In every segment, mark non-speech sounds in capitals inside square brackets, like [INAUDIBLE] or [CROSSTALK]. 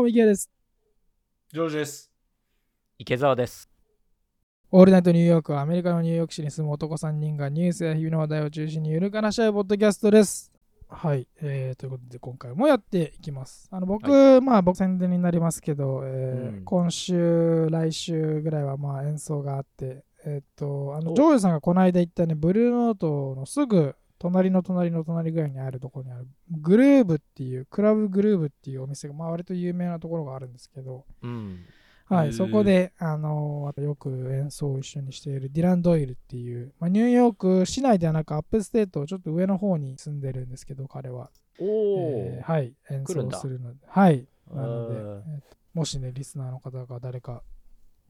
も、ミキヤです。ジョージです。池澤です。オールナイトニューヨークはアメリカのニューヨーク市に住む男3人がニュースや日々の話題を中心にゆるく話し合うポッドキャストです。はい、えー、ということで今回もやっていきます。あの僕、まあ僕宣伝になりますけど、えーうん今週、来週ぐらいはまあ演奏があって、えーっと、あのおジョージさんがこの間言ったね、ブルーノートのすぐ隣の隣の隣ぐらいにあるところにあるグルーブっていう、クラブグルーブっていうお店が、まあ割と有名なところがあるんですけど、うん。はい、そこで、あのーよく演奏を一緒にしているディラン・ドイルっていう、まあ、ニューヨーク市内ではなく upstate、ちょっと上の方に住んでるんですけど、彼は。えーはい、演奏するので。はい。なので、うんえーともしね、リスナーの方が誰か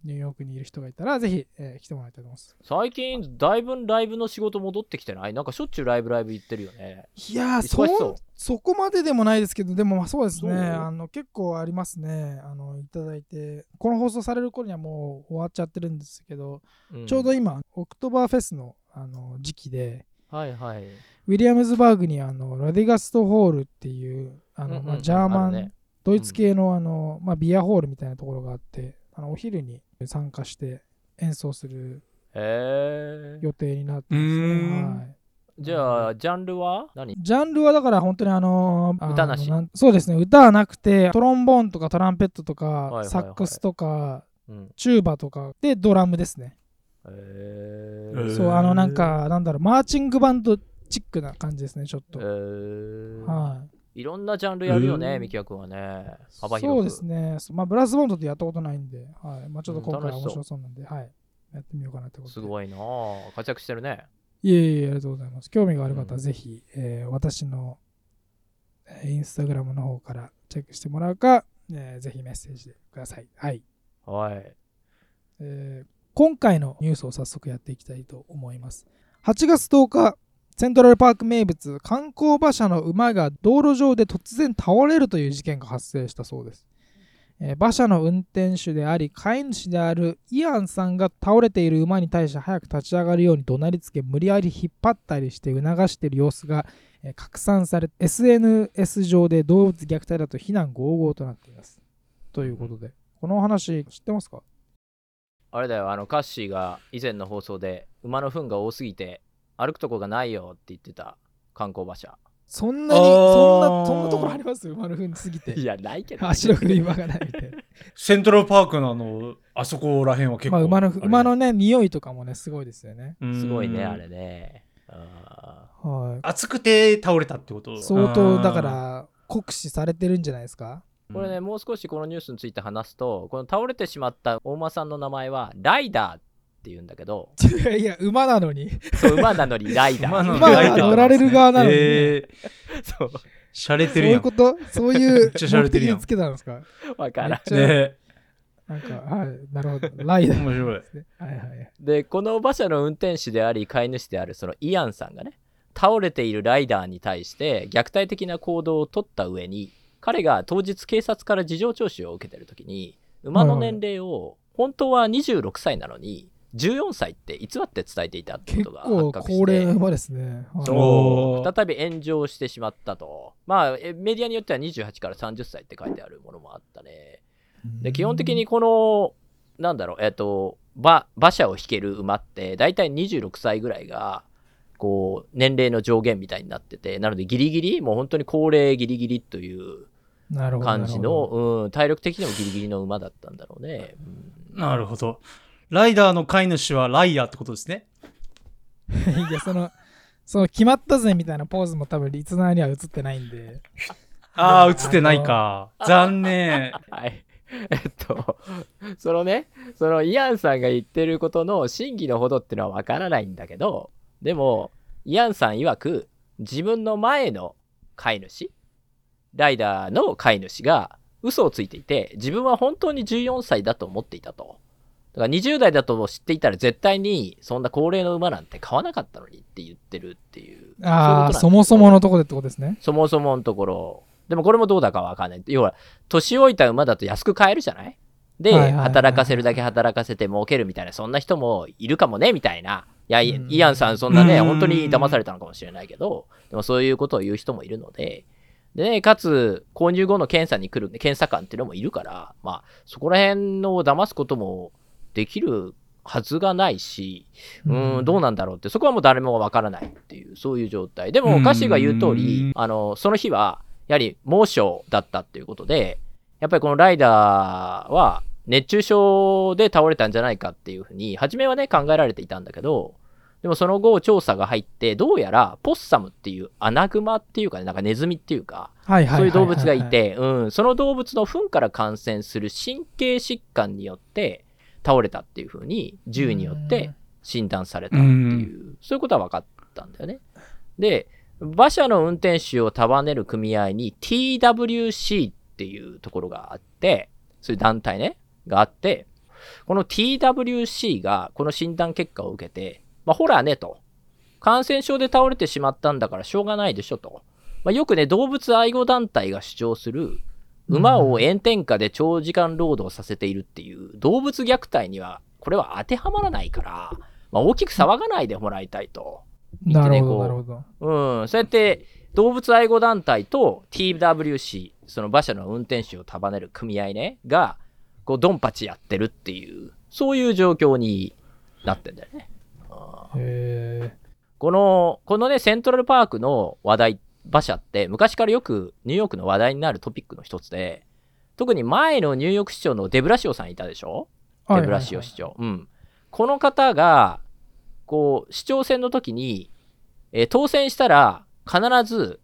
ニューヨークにいる人がいたら、ぜひ、えー来てもらいたいと思います。最近だいぶライブの仕事戻ってきてない？なんかしょっちゅうライブライブ行ってるよね。いやーそ忙しそう。ん、そこまででもないですけど、でもまあそうですね、そうあの結構ありますね、あのいただいて、この放送される頃にはもう終わっちゃってるんですけど、うん。ちょうど今、オクトバーフェスのあの時期で、はいはい。ウィリアムズバーグにあのラディガストホールっていうあの、うんうんまあ、ジャーマン、あるね。ドイツ系のあの、まあ、ビアホールみたいなところがあってあのお昼に参加して演奏する。予定になってますね、ん。はい、じゃあ、ジャンルは何？ジャンルはだから本当にあのあの歌なし。んそうですね。歌はなくてトロンボーンとかトランペットとか、いはいはい。サックスとかうん。チューバとかでドラムですね、へへえ。ー。そうあのなんかなんだろうマーチングバンドチックな感じですねちょっと、へえ。はいいろんなジャンルやるよね、うんミキヤ君はね。幅広く。そうですね。まあ、ブラスボンドってやったことないんで、はい。まあ、ちょっと今回面白そうなんで、はい。やってみようかなってことで。すごいなあ活躍してるね。いえいえ、ありがとうございます。興味がある方はうんぜひ、えー私の、えーインスタグラムの方からチェックしてもらうか、えーぜひメッセージでください。はい。はい。えー今回のニュースを早速やっていきたいと思います。8月10日、セントラルパーク名物、観光馬車の馬が道路上で突然倒れるという事件が発生したそうです。えー馬車の運転手であり、飼い主であるイアンさんが倒れている馬に対して早く立ち上がるように怒鳴りつけ、無理やり引っ張ったりして促している様子が、えー拡散され、SNS 上で動物虐待だと非難合々となっています。ということで、この話知ってますか？あれだよ、あの、カッシーが以前の放送で、馬の糞が多すぎて、歩くとこがないよって言ってた観光馬車。そんなに、そんな、そんなところあります？馬の糞すぎて。いや、ないけど。足の振り場がないみたいな。セントラルパークのあの、あそこらへんは結構。まあ、馬の、馬のね、匂いとかもね、すごいですよね。うんすごいね、あれね。あは暑くて倒れたってこと？い。相当、だかあら、酷使されてるんじゃないですか？これね、もう少しこのニュースについて話すと、この倒れてしまった大間さんの名前は、ライダーって言うんだけど、い [LAUGHS] やいや、馬なのに。そう馬なのに [LAUGHS] ライダー。馬の馬がライダー乗られる側なのにねえー、そう、しゃれそうてるやん。いうこと？そういう目的につけたんですか？わからん。ねなんか、はい、なるほど。ライダー面白いで。すね。はいはい。で、この馬車の運転手であり、飼い主であるそのイアンさんがね、倒れているライダーに対して虐待的な行動を取った上に、彼が当日警察から事情聴取を受けてる時に、馬の年齢を本当は26歳なのに、14歳って偽って伝えていたってこ結とが構発覚して、高齢な馬ですね。再び炎上してしまったと。まあ、えメディアによっては28から30歳って書いてあるものもあったね。で基本的にこのなんだろうえっ、と馬馬車を引ける馬って大体26歳ぐらいがこう年齢の上限みたいになっててなのでギリギリもう本当に高齢ギリギリというなるほど。感じの、うん、体力的にもギリギリの馬だったんだろうね、うんなるほど。ライダーの飼い主はライアーってことですね。[LAUGHS] いや、その、その決まったぜみたいなポーズも多分リツナーには映ってないんで。ああ、映ってないか。残念。[LAUGHS] はい [LAUGHS] えっとそのねそのイアンさんが言ってることの真偽のほどっていうのはわからないんだけどでもイアンさん曰く自分の前の飼い主ライダーの飼い主が嘘をついていて自分は本当に14歳だと思っていたとだから20代だと知っていたら絶対にそんな高齢の馬なんて買わなかったのにって言ってるっていうああ、そもそものとこでってことですね。そもそものところ。でもこれもどうだかわかんない。要は、年老いた馬だと安く買えるじゃない？で、はいはいはいはい働かせるだけ働かせて儲けるみたいな、そんな人もいるかもね、みたいな。いや、イアンさん、そんなね、うん本当に騙されたのかもしれないけど、でもそういうことを言う人もいるので、でね、かつ、購入後の検査に来る検査官っていうのもいるから、まあ、そこら辺の騙すこともできるはずがないし、うーん、どうなんだろうって、そこはもう誰もわからないっていう、そういう状態。でも、うん。歌詞が言う通り、あの、その日は、やはり猛暑だったっていうことで、やっぱりこのライダーは、熱中症で倒れたんじゃないかっていうふうに、初めはね、考えられていたんだけど、でもその後調査が入って、どうやらポッサムっていうアナグマっていうかね、なんかネズミっていうか、そういう動物がいて、うん、その動物の糞から感染する神経疾患によって倒れたっていうふうに、銃によって診断されたっていう、そういうことは分かったんだよね。で、馬車の運転手を束ねる組合に TWC っていうところがあって、そういう団体ね、があって、この TWC がこの診断結果を受けて、まあ、ほらねと、感染症で倒れてしまったんだからしょうがないでしょと。まあ、よくね、動物愛護団体が主張する、馬を炎天下で長時間労働させているっていう動物虐待には、これは当てはまらないから、まあ、大きく騒がないでもらいたいと。なるほど、こうなるほど。うん、そうやって動物愛護団体と TWC、その馬車の運転手を束ねる組合ね、が、こう、ドンパチやってるっていう、そういう状況になってんだよね。へこの、このね、セントラルパークの話題、馬車って昔からよくニューヨークの話題になるトピックの一つで、特に前のニューヨーク市長のデブラシオさんいたでしょ？ーデブラシオ市長。うん。この方が、こう、市長選の時に、えー当選したら、必ず、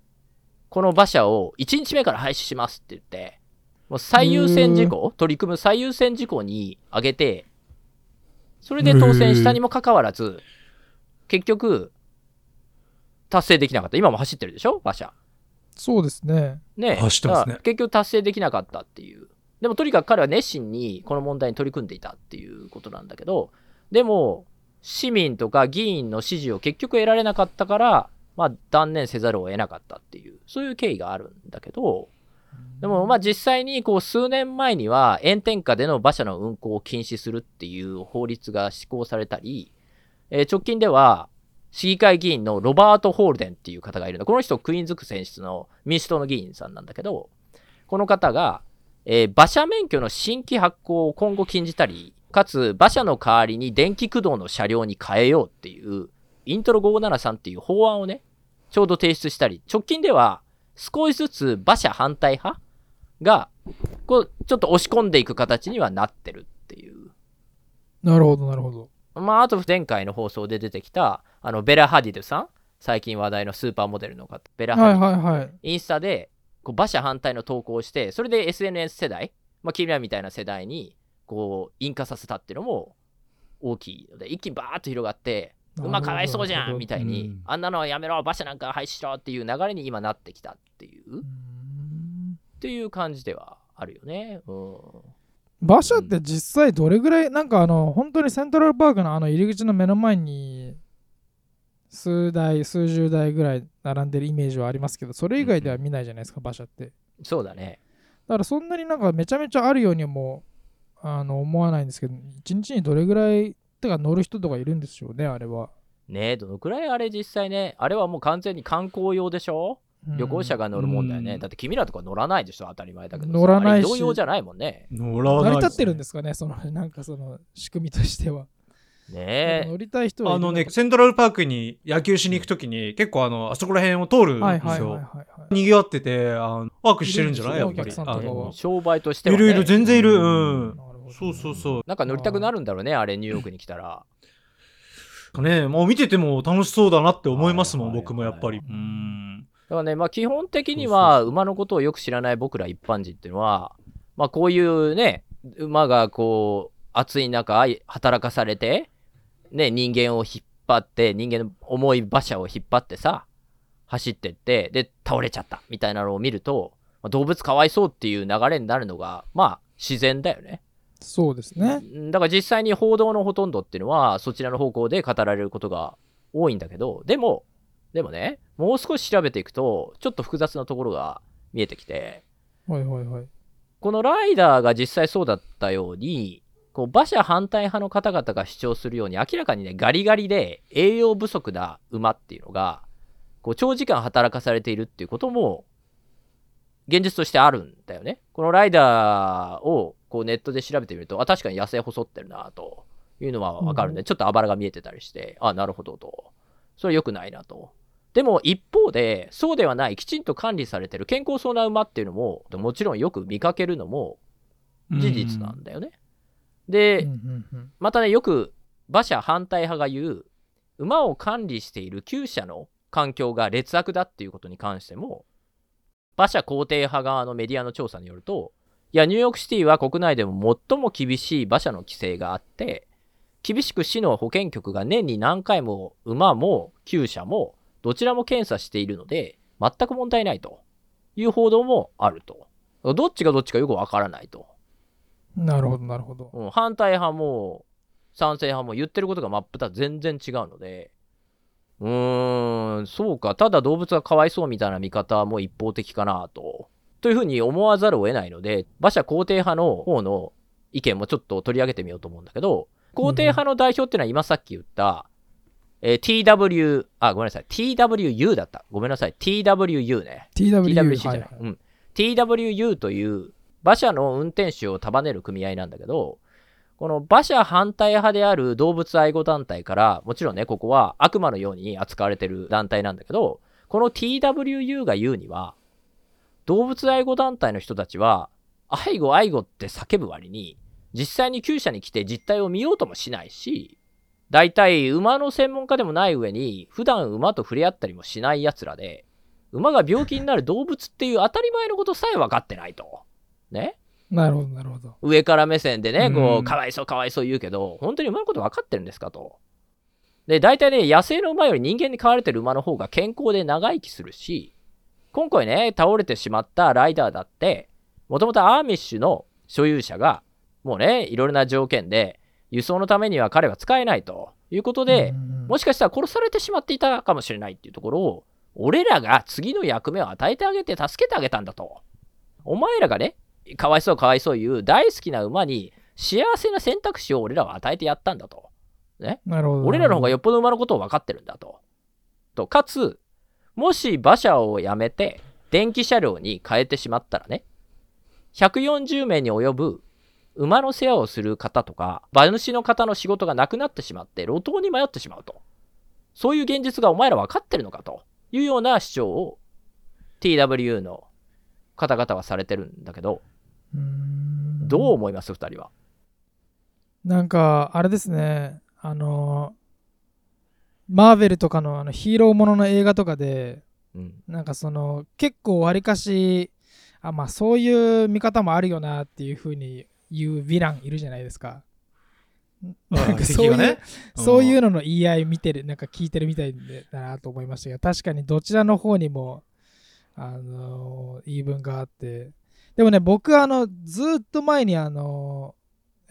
この馬車を1日目から廃止しますって言って、もう最優先事項、取り組む最優先事項に挙げて、それで当選したにもかかわらず、結局、達成できなかった。今も走ってるでしょ？馬車。そうですね。ねえ走ってますね結局達成できなかったっていう。でもとにかく彼は熱心にこの問題に取り組んでいたっていうことなんだけど、でも、市民とか議員の支持を結局得られなかったから、まあ断念せざるを得なかったっていう、そういう経緯があるんだけど、でもまあ実際にこう数年前には炎天下での馬車の運行を禁止するっていう法律が施行されたり、えー直近では市議会議員のロバート・ホールデンっていう方がいるの。この人クイーンズ区選出の民主党の議員さんなんだけど、この方が、えー馬車免許の新規発行を今後禁じたり、かつ馬車の代わりに電気駆動の車両に変えようっていう、イントロ573っていう法案をね、ちょうど提出したり、直近では少しずつ馬車反対派が、こう、ちょっと押し込んでいく形にはなってるっていう。なるほど、なるほど。まあ、あと前回の放送で出てきた、あの、ベラ・ハディドさん最近話題のスーパーモデルの方、ベラ・ハはいディドはいはい。インスタでこう馬車反対の投稿をして、それで SNS 世代、まあ、君らみたいな世代にこう引火させたっていうのも大きいので、一気にバーッと広がって、馬かわいそうじゃんみたいに、うんあんなのはやめろ、馬車なんか廃止しろっていう流れに今なってきたっていう、うっていう感じではあるよね。うん。馬車って実際どれぐらい、なんかあの、本当にセントラルパークのあの入り口の目の前に、数台、数十台ぐらい並んでるイメージはありますけど、それ以外では見ないじゃないですか、馬車って。そうだね。だからそんなになんかめちゃめちゃあるようにもあの思わないんですけど、一日にどれぐらい、てか乗る人とかいるんでしょうね、あれは。ねえ、どのくらいあれ実際ね、あれはもう完全に観光用でしょ？うん旅行者が乗るもんだよね。うんだって君らとか乗らないでしょ当たり前だけどさ。乗らないしあれ移動用じゃないもんね。乗らない成り立ってるんですかね、そのなんかその仕組みとしては。ねえ。乗りたい人はあのね、セントラルパークに野球しに行くときに、結構あの、あそこら辺を通るんはいですよ。はいはいはいはい。賑わってて、あのワークしてるんじゃない？やっぱり。商売としては、ね。いるいる、全然いる。うん。そうそうそう。なんか乗りたくなるんだろうね、あれ、ニューヨークに来たら。ね、もう見てても楽しそうだなって思いますもん、はいはい僕もやっぱり。はいうん。だからね、まあ基本的には、馬のことをよく知らない僕ら一般人っていうのは、まあこういうね、馬がこう、暑い中、働かされて、ね、人間を引っ張って、人間の重い馬車を引っ張ってさ、走ってって、で、倒れちゃった、みたいなのを見ると、まあ動物かわいそうっていう流れになるのが、まあ自然だよね。そうですね。うんだから実際に報道のほとんどっていうのはそちらの方向で語られることが多いんだけどでもでもねもう少し調べていくとちょっと複雑なところが見えてきてはいはいはい。このライダーが実際そうだったようにこう馬車反対派の方々が主張するように明らかにねガリガリで栄養不足な馬っていうのがこう長時間働かされているっていうことも現実としてあるんだよね。このライダーをこうネットで調べてみると、あ、確かに痩せ細ってるなというのはわかるんで、うんちょっとあばらが見えてたりして、あ、なるほどと。それ良くないなと。でも一方で、そうではない、きちんと管理されてる健康そうな馬っていうのも、もちろんよく見かけるのも事実なんだよね。で、またね、よく馬車反対派が言う、馬を管理している厩舎の環境が劣悪だっていうことに関しても、馬車肯定派側のメディアの調査によると、いや、ニューヨークシティは国内でも最も厳しい馬車の規制があって、厳しく市の保健局が年に何回も馬も厩舎もどちらも検査しているので、全く問題ないと。いう報道もあると。どっちがどっちかよくわからないと。なるほどなるほど。うん、反対派も賛成派も言ってることが真っ二つ全然違うので。うーんそうか。ただ動物がかわいそうみたいな見方も一方的かなと。というふうに思わざるを得ないので馬車肯定派の方の意見もちょっと取り上げてみようと思うんだけど肯定派の代表っていうのは今さっき言った、えー TW あごめんなさい。TWU だった。ごめんなさい。TWU ね。TW TWC じゃない、はいはい。うん、TWU という馬車の運転手を束ねる組合なんだけどこの馬車反対派である動物愛護団体からもちろんねここは悪魔のように扱われてる団体なんだけどこの TWU が言うには動物愛護団体の人たちは愛護愛護って叫ぶ割に実際に厩舎に来て実態を見ようともしないし大体馬の専門家でもない上に普段馬と触れ合ったりもしない奴らで馬が病気になる動物っていう当たり前のことさえ分かってないと。ね？なるほどなるほど上から目線でね、こうんう、かわいそうかわいそう言うけど、本当に馬のこと分かってるんですかと。で、大体ね、野生の馬より人間に飼われてる馬の方が健康で長生きするし、今回ね、倒れてしまったライダーだって、もともとアーミッシュの所有者が、もうね、いろいろな条件で、輸送のためには彼は使えないということで、もししかしたら殺されてしまっていたかもしれないっていうところを、俺らが次の役目を与えてあげて助けてあげたんだと。お前らがね、かわいそうかわいそう言う大好きな馬に幸せな選択肢を俺らは与えてやったんだと。なるほど俺らの方がよっぽど馬のことを分かってるんだと。と、かつ、もし馬車をやめて電気車両に変えてしまったらね、140名に及ぶ馬の世話をする方とか、馬主の方の仕事がなくなってしまって、路頭に迷ってしまうと。そういう現実がお前ら分かってるのかというような主張を TWU の方々はされてるんだけど、どう思います？二人は。なんかあれですねあのマーベルとかのあのヒーローものの映画とかでうん。なんかその結構わりかしあまあそういう見方もあるよなっていうふうに言うヴィランいるじゃないですか。なんかそういう、ねそういうのの言い合い見てるなんか聞いてるみたいだなと思いました。けど確かにどちらの方にもあの言い分があって。でもね僕あのずっと前にあの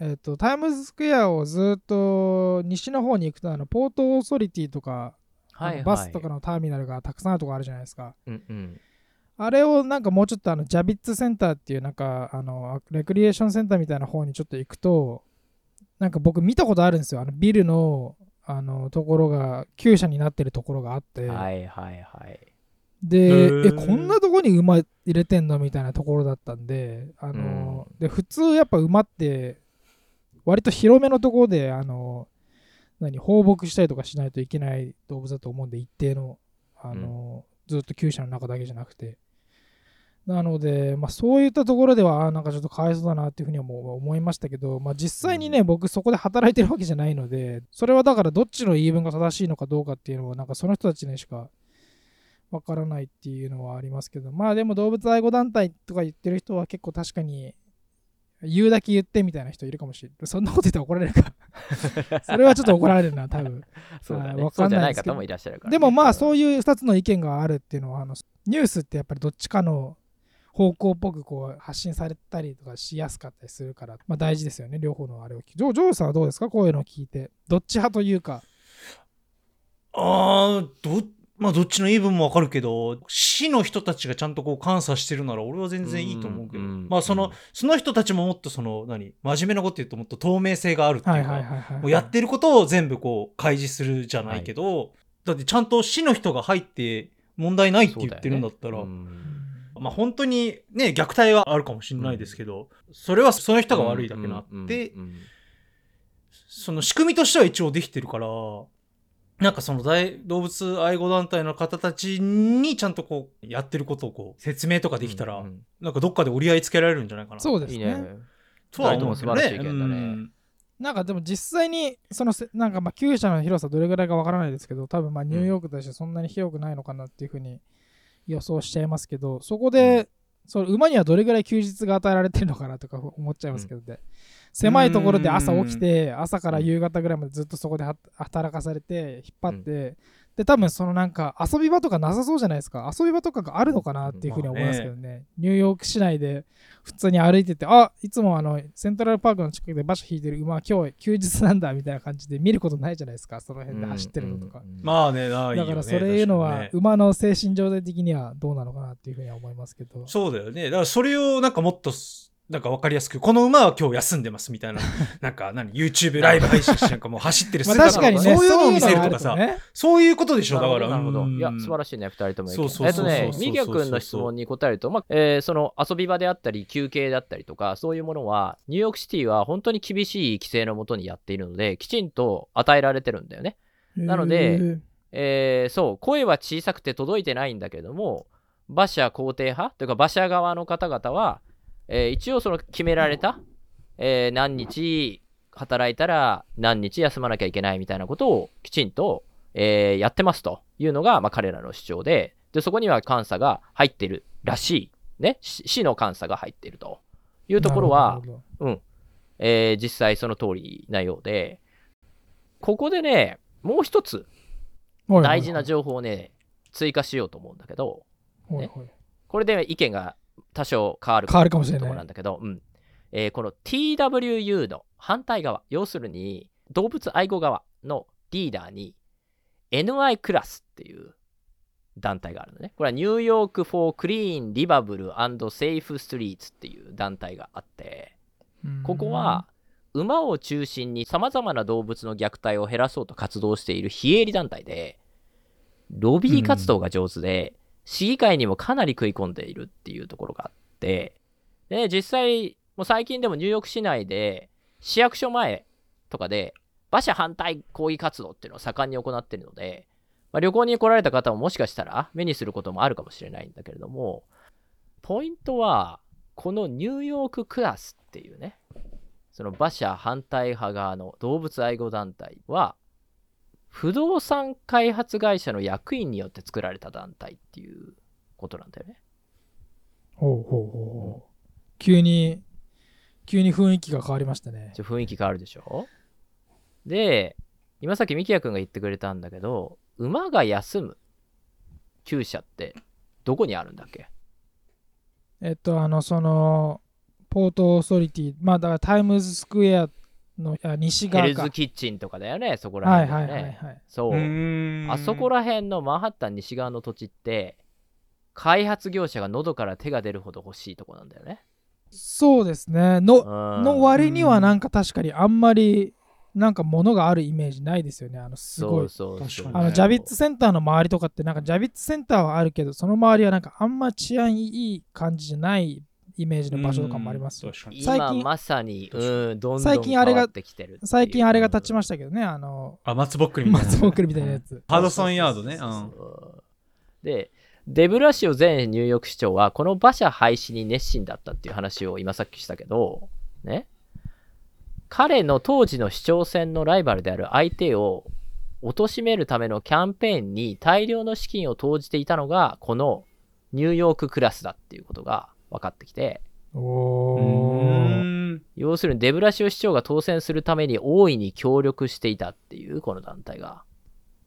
えっ、とタイムズスクエアをずっと西の方に行くとあのポートオーソリティとか、あのバスとかのターミナルがたくさんあるとこあるじゃないですか。うんうん。あれをなんかもうちょっとあのジャビッツセンターっていうなんかあのレクリエーションセンターみたいな方にちょっと行くとなんか僕見たことあるんですよ。あのビルのあのところが厩舎になってるところがあって、はいはいはい。でえこんなとこに馬入れてんの？みたいなところだったんであの、で普通やっぱ馬って割と広めのところであの何放牧したりとかしないといけない動物だと思うんで一定のあの、ずっと厩舎の中だけじゃなくてなので、まあ、そういったところではなんかちょっとかわいそうだなっていうふうにはもう思いましたけど、まあ、実際にね、僕そこで働いてるわけじゃないのでそれはだからどっちの言い分が正しいのかどうかっていうのはなんかその人たちにしかわからないっていうのはありますけどまあでも動物愛護団体とか言ってる人は結構確かに言うだけ言ってみたいな人いるかもしれない。そんなこと言ったら怒られるか。[LAUGHS] それはちょっと怒られるな多分。[LAUGHS] そうだね。はいわそうじゃないかんないですけど。方もいらっしゃるからね、でもまあそういいう2つの意見があるっていうのはあのニュースってやっぱりどっちかの方向っぽくこう発信されたりとかしやすかったりするから、まあ、大事ですよね。両方のあれをジョジョーさんはどうですか？こういうのを聞いて。どっち派というか。ああ、ど、まあどっちの言い分もわかるけど、市の人たちがちゃんとこう監査してるなら俺は全然いいと思うけど、うんうんまあその、その人たちももっとその、何、真面目なこと言うともっと透明性があるっていうか、はいはいはいはい、もうやってることを全部こう開示するじゃないけど、だってちゃんと市の人が入って問題ないって言ってるんだったら、うんまあ本当にね、虐待はあるかもしれないですけど、それはその人が悪いだけなって、うんうんうんその仕組みとしては一応できてるから、なんかその大動物愛護団体の方たちにちゃんとこうやってることをこう説明とかできたら、うんうんなんかどっかで折り合いつけられるんじゃないかな。そうですねいいね。とは思うけどね。二人とも素晴らしい意見だねうんなんかでも実際にそのせなんかまあ厩舎の広さどれぐらいかわからないですけど多分まあニューヨークとしてそんなに広くないのかなっていうふうに予想しちゃいますけどそこで、その馬にはどれぐらい休日が与えられてるのかなとか思っちゃいますけどね、狭いところで朝起きて朝から夕方ぐらいまでずっとそこでは働かされて引っ張って、で多分そのなんか遊び場とかなさそうじゃないですか。遊び場とかがあるのかなっていうふうに思いますけどね,、ニューヨーク市内で普通に歩いててあいつもあのセントラルパークの近くで馬車引いてる馬今日休日なんだみたいな感じで見ることないじゃないですか。その辺で走ってるのとか、うんうん。うんまあね、ないよね。だからそれいうのは馬の精神状態的にはどうなのかなっていうふうには思いますけど。そうだよね。だからそれをなんかもっとす、なんかわかりやすく、この馬は今日休んでますみたいな、[LAUGHS] なんか何、YouTube ライブ配信してなんかもう走ってるまあ姿とか確かにねそういうのを見せるとかさ、ねそういうことでしょ、だから。なるほど。うんいや、素晴らしいね、二人とも意見。そうそうえっとそうそうそうね、ミギャ君の質問に答えると、まあ、えーその遊び場であったり、休憩だったりとか、そういうものは、ニューヨークシティは本当に厳しい規制のもとにやっているので、きちんと与えられてるんだよね。なのでえーそう、声は小さくて届いてないんだけども、馬車肯定派？というか馬車側の方々は、えー一応その決められた、えー何日働いたら何日休まなきゃいけないみたいなことをきちんと、えーやってますというのが、まあ、彼らの主張でで、そこには監査が入ってるらしい、ね、市市の監査が入っているというところは、うん。えー実際その通りなようで、ここでね、もう一つ大事な情報をね、追加しようと思うんだけど、はいはい。これで意見が多少変わる変わるかもしれないところなんだけど、うん。えーこの TWU の反対側、要するに動物愛護側のリーダーに NI クラスっていう団体があるのね。これはニューヨーク・フォー・クリーン・リバブル・セーフ・ストリーツっていう団体があって、うん。ここは馬を中心にさまざまな動物の虐待を減らそうと活動している非営利団体でロビー活動が上手で、市議会にもかなり食い込んでいるっていうところがあってで実際もう最近でもニューヨーク市内で市役所前とかで馬車反対抗議活動っていうのを盛んに行ってるので、まあ、旅行に来られた方ももしかしたら目にすることもあるかもしれないんだけれどもポイントはこのニューヨーククラスっていうねその馬車反対派側の動物愛護団体は不動産開発会社の役員によって作られた団体っていうことなんだよね。ほうほうほうほう。急に急に雰囲気が変わりましたね。雰囲気変わるでしょ？で今さっきミキヤ君が言ってくれたんだけど馬が休む厩舎ってどこにあるんだっけ？えっとあのそのポートオーソリティまあだからタイムズスクエアのあ西ヘ側か。ルズキッチンとかだよねそこらはい辺だよね、はいはいはい。そう。あそこら辺のマンハッタン西側の土地って開発業者が喉から手が出るほど欲しいとこなんだよね。そうですね。のうん。の割にはなんか確かにあんまりなんか物があるイメージないですよね。あのすごい。そうそう。あのジャビッツセンターの周りとかってなんかジャビッツセンターはあるけどその周りはなんかあんま治安いい感じじゃないイメージの場所とかもあります最近今まさに、うん、どんどん最近あれが変わってきてるっていう。最近あれが立ちましたけどねあのあ、松ぼっくりみたいな。松ぼっくりみたいなやつ。ハドソンヤードね。でデブラシオ前ニューヨーク市長はこの馬車廃止に熱心だったっていう話を今さっきしたけどね。彼の当時の市長選のライバルである相手を貶めるためのキャンペーンに大量の資金を投じていたのがこのニューヨーククラスだっていうことが分かってきて。要するにデブラシオ市長が当選するために大いに協力していたっていうこの団体が。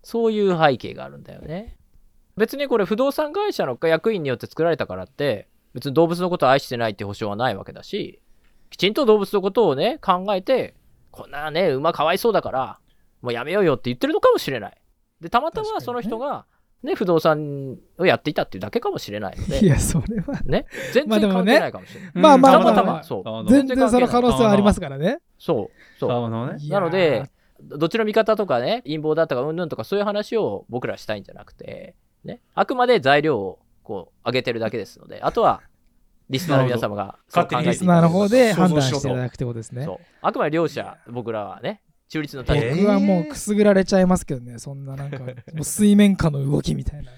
そういう背景があるんだよね。別にこれ不動産会社の役員によって作られたからって別に動物のことを愛してないって保証はないわけだしきちんと動物のことをね考えてこんなね馬かわいそうだからもうやめようよって言ってるのかもしれない。でたまたまその人がね不動産をやっていたっていうだけかもしれないのいでやそれは。ね全まあでもね。然関係ないかもしれない、まあまあまあたまたま。あまそう。全然その可能性はありますからね。そう。そう。あのね。ので、どっちの味方とかね、陰謀だとかうんぬんとかそういう話を僕らしたいんじゃなくて、ね、あくまで材料をこう上げてるだけですのであとはリスナーの皆様がそう考えていただリスナーの方で判断していただくってことですね。そう。あくまで両者僕らはね中立の立場。はもうくすぐられちゃいますけどね。そんななんか [LAUGHS] もう水面下の動きみたいな。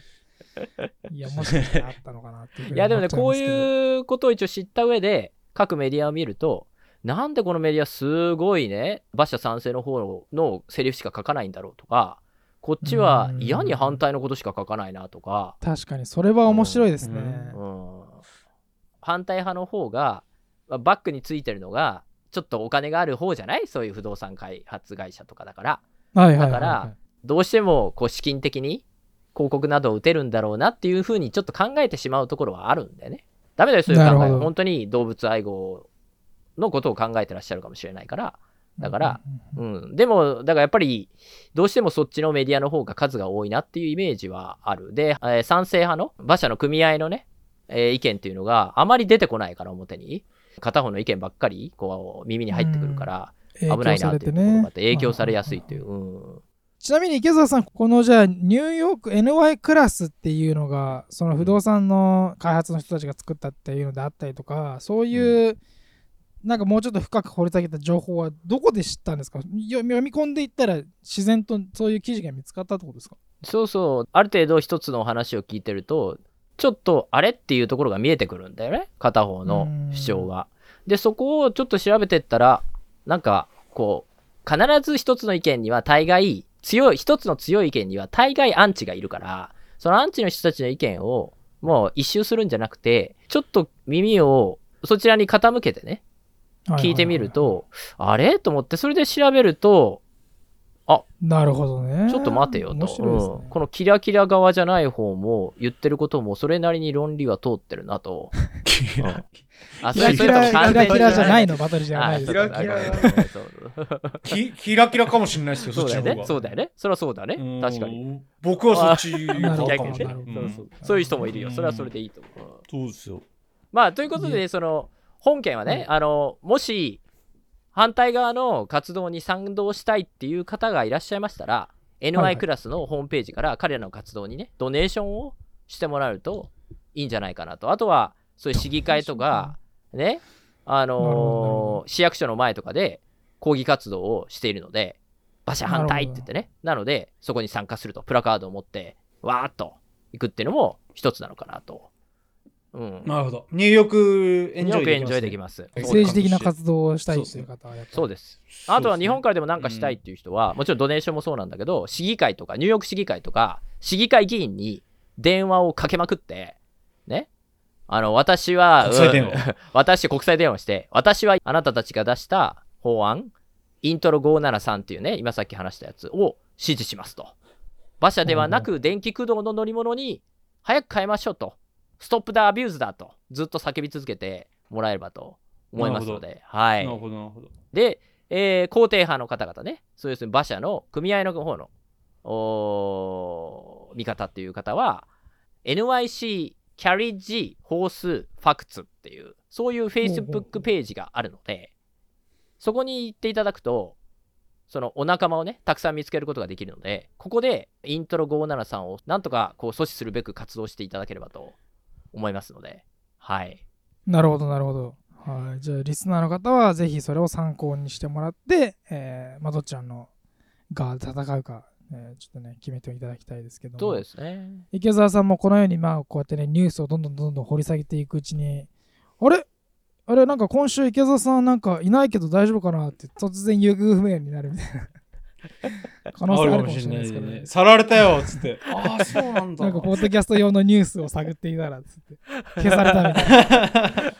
いやもしかしたらあったのかなっていういやでもねこういうことを一応知った上で各メディアを見るとなんでこのメディアすごいね馬車賛成の方のセリフしか書かないんだろうとかこっちは嫌に反対のことしか書かないなとか、確かにそれは面白いですね、うん、反対派の方がまあバックについてるのがちょっとお金がある方じゃない？そういう不動産開発会社とかだから。はいはいはいはい。だからどうしてもこう資金的に広告などを打てるんだろうなっていうふうにちょっと考えてしまうところはあるんだよね。ダメだよそういう考え本当に動物愛護のことを考えてらっしゃるかもしれないから。だから、うん、でもだからやっぱりどうしてもそっちのメディアの方が数が多いなっていうイメージはある。で、えー賛成派の馬車の組合のね、えー意見っていうのがあまり出てこないから表に片方の意見ばっかりこう耳に入ってくるから危ないなっていうところがあって影響されやすいっていう。うん。ちなみに池澤さんこのじゃあニューヨーク NY クラスっていうのがその不動産の開発の人たちが作ったっていうのであったりとかそういう、なんかもうちょっと深く掘り下げた情報はどこで知ったんですか？読み読み込んでいったら自然とそういう記事が見つかったってことですか？そうそう、ある程度一つの話を聞いてると、ちょっとあれっていうところが見えてくるんだよね、片方の主張が。で、そこをちょっと調べてったら、なんか、こう、必ず一つの意見には大概、強い、一つの強い意見には大概アンチがいるから、そのアンチの人たちの意見をもう一周するんじゃなくて、ちょっと耳をそちらに傾けてね、聞いてみると、あれ？と思って、それで調べると、なるほどねちょっと待てよと、ねうんこのキラキラ側じゃない方も言ってることもそれなりに論理は通ってるなと。うんあキラキラキラキラじゃないののバトルじゃないですキラキラキラキラかもしれないですよ、そだよね。そうっちの方が。そうだよね。そりゃそうだね。確かに。に。僕はそっちなるほどかもしれない。なるほどうんそうそうそういう人もいるよ。それはそれでいいと思う。そうですよ。まあ、ということで、その、本件はね、あの、もし、反対側の活動に賛同したいっていう方がいらっしゃいましたら、はい NY クラスのホームページから彼らの活動にね、ドネーションをしてもらうといいんじゃないかなと。あとは、そういう市議会とか、ね、あのー市役所の前とかで抗議活動をしているので、馬車反対って言ってね、なので、そこに参加すると、プラカードを持って、わーっと行くっていうのも一つなのかなと。うん。なるほど。ニューヨークエンジョイよくエンジョイでききます。政治的な活動をしたいという方はやっぱりそうです。あとは日本からでも何かしたいっていう人は、もちろん donation もそうなんだけど、市議会とか、ニューヨーク市議会とか、市議会議員に電話をかけまくって、ね。あの、私は、国際電話うん [LAUGHS] 私、国際電話して、私はあなたたちが出した法案、 Intro 573っていうね、今さっき話したやつを支持しますと。馬車ではなく、電気駆動の乗り物に早く変えましょうと。 Stop the abuse だと。ずっと叫び続けてもらえればと思いますので。はい。なるほど、なるほど。で、えー肯定派の方々ね、そういう馬車の組合の方のおー見方っていう方は、NYC Carriage Horse Facts っていう、そういう Facebook ページがあるので、そこに行っていただくと、そのお仲間をね、たくさん見つけることができるので、ここでイントロ573をなんとかこう阻止するべく活動していただければと思いますので、はい。なるほどなるほど。はい。じゃあリスナーの方はぜひそれを参考にしてもらって、えーまあ、どちらの側で戦うか、えーちょっとね決めていただきたいですけども。そうですね。池澤さんもこのようにまあこうやってねニュースをどんどんどんどん掘り下げていくうちにあれ？あれなんか今週池澤さんなんかいないけど大丈夫かなって突然行方不明になるみたいな [LAUGHS] 可能性あるかもしれないですけどねさられたよっつって。[LAUGHS] ああ、そうなんだ。なんかポッドキャスト用のニュースを探っていたらつって [LAUGHS] 消されたみたいな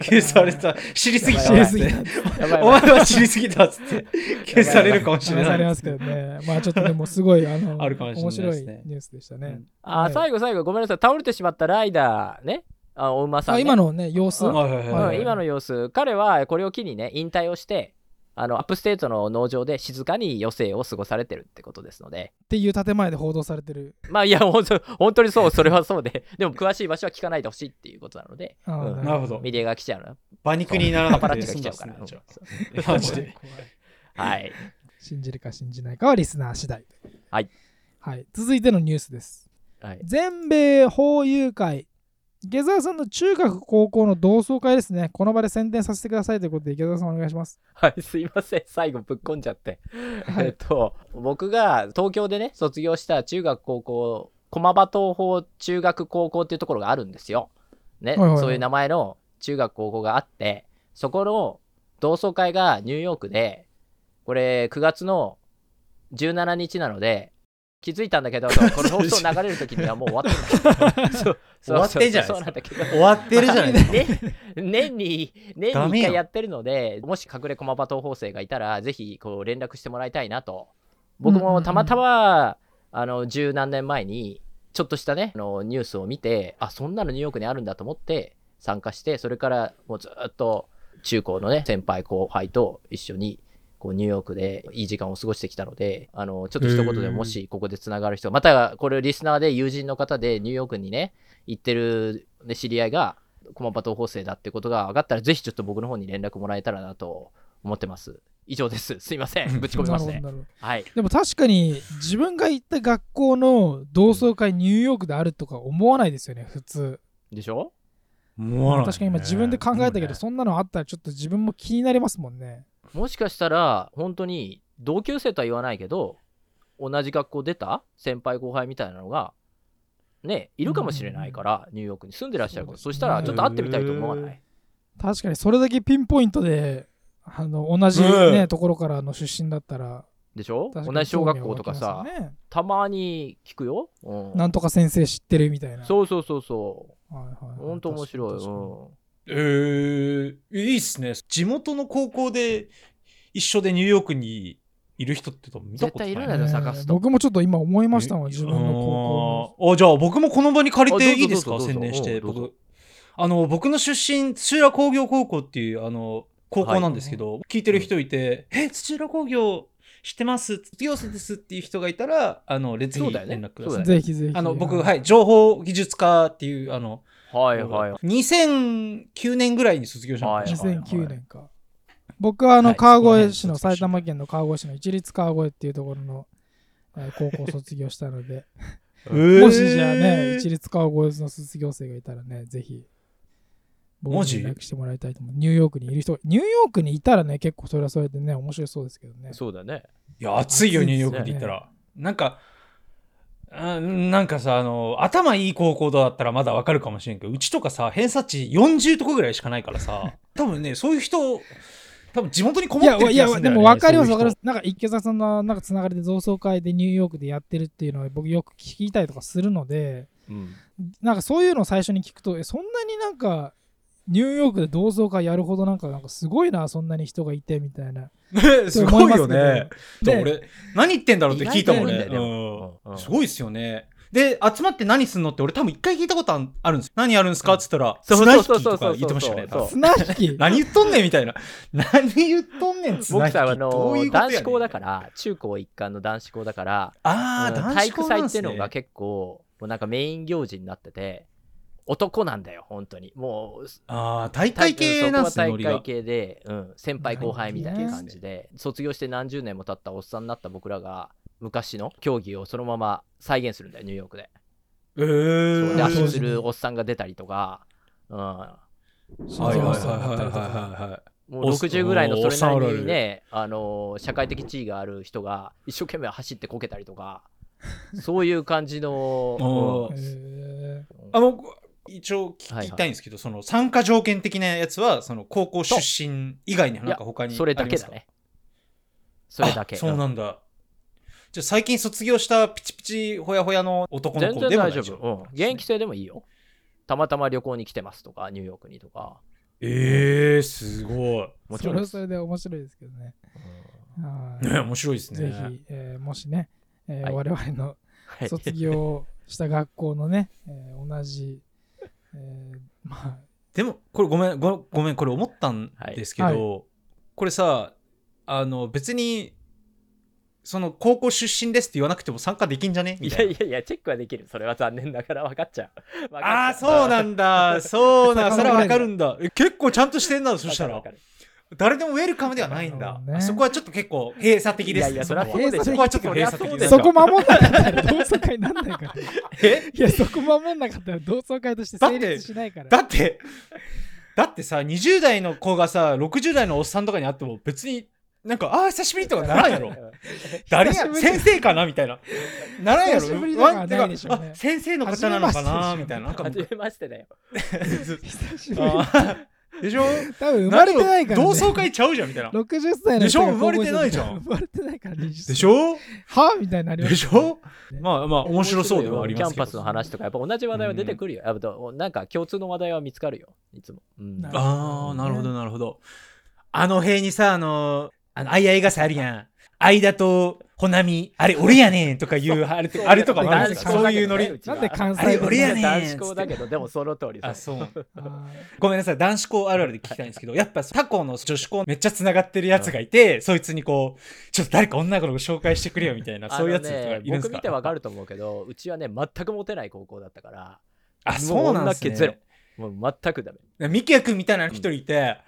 消された。知りすぎた知りすぎたやばいお前は知りすぎたっつって。消されるかもしれない。話されますけどね。まあちょっとでもすごい、あの、あるかもしれない面白いニュースでしたね。あ、はい最後最後ごめんなさい倒れてしまったライダーねあお馬さん、ね、あ今のね、様子？今の様子彼はこれを機にね引退をしてあの upstate の農場で静かに余生を過ごされてるってことですので。っていう建前で報道されてる。まあいや本当 [LAUGHS] 本当にそうそれはそうで。[LAUGHS] でも詳しい場所は聞かないでほしいっていうことなので。なるほど。メディアが来ちゃうの馬肉にならなパパラッくてチが来ちゃうから。マジで。はい。信じるか信じないかはリスナー次第。はい。はい。続いてのニュースです。はい。全米法友会池澤さんの中学高校の同窓会ですねこの場で宣伝させてくださいということで池澤さんお願いしますはい、すいません。最後ぶっこんじゃって。はいえっと、僕が東京でね、卒業した中学高校、駒場東邦中学高校っていうところがあるんですよ。ね、はいはいはいそういう名前の中学高校があって、そこの同窓会がニューヨークで、これ9月の17日なので、気づいたんだけど、[LAUGHS] この放送流れる時にはもう終わってんだ。[LAUGHS] そう終わってんじゃないそうなんだけど。終わってるじゃないですか。[LAUGHS] ね、年に年に1ダメよ回やってるのでもし隠れ駒場東法生がいたらぜひこう連絡してもらいたいなと僕もたまたまあの十何年前にちょっとしたねあのニュースを見てあそんなのニューヨークにあるんだと思って参加してそれからもうずっと中高のね先輩後輩と一緒にこうニューヨークでいい時間を過ごしてきたのであのちょっと一言でもしここでつながる人またこれリスナーで友人の方でニューヨークにね行ってる、ね、知り合いが駒場東法生だってことが分かったらぜひちょっと僕の方に連絡もらえたらなと思ってます。以上です。すいません。ぶち込みますね。はい。でも確かに自分が行った学校の同窓会ニューヨークであるとか思わないですよね普通。でしょ？も確かに今自分で考えたけど、ねそんなのあったらちょっと自分も気になりますもんねもしかしたら本当に同級生とは言わないけど同じ学校出た先輩後輩みたいなのがねいるかもしれないから、ニューヨークに住んでらっしゃるからそ,、したらちょっと会ってみたいと思わない？確かにそれだけピンポイントであの同じ、ねうん。ところからの出身だったらでしょ？同じ小学校とか興さ、たまに聞くよ、うん、なんとか先生知ってるみたいな。そうそうそうそう。はいはいはい。本当面白い、うんえー、いいっすね。地元の高校で一緒でニューヨークにいる人って多分見たことない。絶対いるんだよね探すと。僕もちょっと今思いましたもん自分の高校あじゃあ僕もこの場に借りていいですか？宣伝して僕。あの僕の出身土浦工業高校っていうあの高校なんですけど、聞いてる人いて「え土浦工業知ってます？卒業生です」っていう人がいたらあのぜひそうだよね。連絡ください、そうだよぜひぜひ。あの僕はい情報技術科っていうあのはいはい。2009年ぐらいに卒業したのかな。はい2009年か。僕はあのはい川越市の埼玉県の川越市の一律川越っていうところのえー高校を卒業したので。[LAUGHS] もしじゃあね一律川越の卒業生がいたらねぜひ僕に連絡してもらいたいと思う。ニューヨークにいる人ニューヨークにいたらね結構それはそれでね面白そうですけどね。そうだね。いや、暑いよ、ニューヨークで行ったら。なんか、あなんかさ、あの、頭いい高校だったらまだわかるかもしれんけど、うちとかさ、偏差値40とこぐらいしかないからさ、[LAUGHS] 多分ね、そういう人、多分地元にこもいやってるいやで気がするんだよね。も分かります分かりそういう人ます。なんか池澤さんのなんかつながりで同窓会でニューヨークでやってるっていうのは僕よく聞いたりとかするのでうん。なんかそういうのを最初に聞くとえそんなになんかニューヨークで同窓会やるほどなんかなんかすごいなそんなに人がいてみたいなね [LAUGHS] すごいよね。で俺、何言ってんだろうって聞いたもんね。すごいっすよね。で、集まって何すんのって俺多分一回聞いたことあるんですよ。何やるんですか？って言ったら、そう綱引きとか言ってましたよね。綱引き [LAUGHS] 何言っとんねんみたいな。何言っとんねん、綱引き。僕さあのどういうことやねん男子校だから中高一貫の男子校だからああ、うん男子体育祭校なんすねっていうのが結構もうなんかメイン行事になってて男なんだよ本当に。もうああ、大会系なんすね、大会。系で、うん、先輩後輩みたいな感じで。卒業して何十年も経ったおっさんになった僕らが昔の競技をそのまま再現するんだよニューヨークで。えー。で足するおっさんが出たりとか、うん、もはいはいはいはいはいはうおっ60ぐらいのそれなりにね、あのー社会的地位がある人が一生懸命走ってこけたりとか。そういう感じの。[LAUGHS] あの、一応聞きたいんですけど、その参加条件的なやつは、その高校出身以外になんか他にそれだけだね。それだけ。そうなんだ。じゃあ最近卒業したピチピチほやほやの男の全然子でも大丈夫？うん。現役生でもいいよ。たまたま旅行に来てますとか、ニューヨークにとか。ええー、すごい。ーもちろんそれはそれで面白いですけどねはいね、面白いですね。ぜひ、えーもしね、えーはい我々のはい卒業した学校のね、えー同じ、えーまあでも、これごめん、ごごめん、これ思ったんですけど、はいこれさ、あの、別に、その、高校出身ですって言わなくても参加できんじゃね？みいたいな。やいやいや、チェックはできる。それは残念ながら分かっちゃう。ああ、そうなんだ。そうな、[LAUGHS] それはわかるんだ。え結構ちゃんとしてんな、そしたらわか。る誰でもウェルカムではないんだねあそこはちょっと結構閉鎖的です、ね。いやいやそこはちょっと閉鎖的です。そこ守んなかったら同窓会になんないから。え？いや、そこ守んなかったら同窓会として成立しないから。だって、だってさ、20代の子がさ、60代のおっさんとかに会っても別に、なんか、ああ、久しぶりとかならんやろ。[LAUGHS] 誰や先生かな？みたいな。ならんやろ。久し先生の方なのかな？みたいな。なんか初めましてだよ。[LAUGHS] 久しぶり。でしょ？多分生まれてないから、ね。同窓会ちゃうじゃんみたいな。60歳の人がでしょ？生まれてないじゃん生まれてないから20歳。でしょ？はみたいになりますでしょ？まあまあ、面白そうではありますけど。キャンパスの話とか、やっぱ同じ話題は出てくるよ。やっぱなんか共通の話題は見つかるよ。いつも。うんなああ、なるほど、なるほど。あの塀にさ、あの、あの、あいあい傘あるやん。間と、ほなみ、あれ、俺やねんとかいう、あれとあれとかもあるんですか？男子校そういうノリ。なんで関西あれ俺やねん男子校だけど、でもその通りあ、さ。そう。ごめんなさい、男子校あるあるで聞きたいんですけど、やっぱ他校の女子校めっちゃ繋がってるやつがいて、そいつにこう、ちょっと誰か女の子紹介してくれよみたいな、そういうやつとかいるんですか？僕見てわかると思うけど、うちはね、全くモテない高校だったから、あ、そうなんですもう女っ気ゼロ。ね。もう全くダメ。ミキヤ君みたいな一人いて、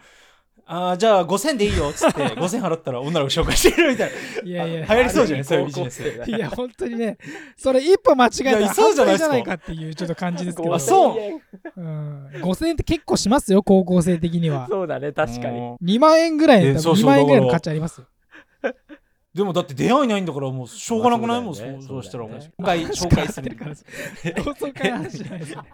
あーじゃあ5000でいいよっつって [LAUGHS] 5000払ったら女の子紹介してるみたいいやいやあ流行りそうじゃない？あそういうビジネスいや、本当にね、それ一歩間違えたらいやいそうじゃないかっていうちょっと感じですけど。あそううん。5000円って結構しますよ、高校生的には。そうだね、な。確かに。うん2万円ぐらいだったら2えそうそう万円ぐらいの価値ありますよ。でもだって出会いないんだからもうしょうがなくない？もうそうまあそうだよねそうしたらもうそうだよね今回紹介する [LAUGHS] から同窓会の話じゃないですよ。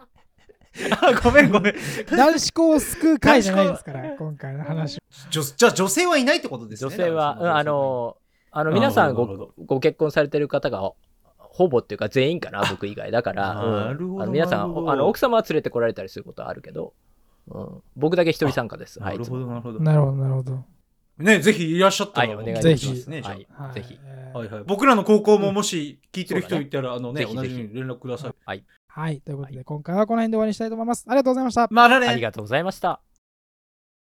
あごめんごめん。男子校を救う会じゃないですから、今回の話。じょじゃあ女性はいないってことですね女性は、うんあの、あのあ皆さんごご結婚されてる方がほぼっていうか全員かな、僕以外。だから、うん。なるほどあの皆さんあの、奥様は連れてこられたりすることはあるけど、うん、僕だけ一人参加です。は、ないるほどなるほど。なるほど、なるほど。ねぜひいらっしゃったらはいお願いします。ぜひねはいはいぜひ。えーはい。はい。僕らの高校ももし聞いてる人いたらあのねぜひぜひ。同じように連絡ください。はい。はい、ということで、今回はこの辺で終わりにしたいと思います。ありがとうございました。まああらねありがとうございました。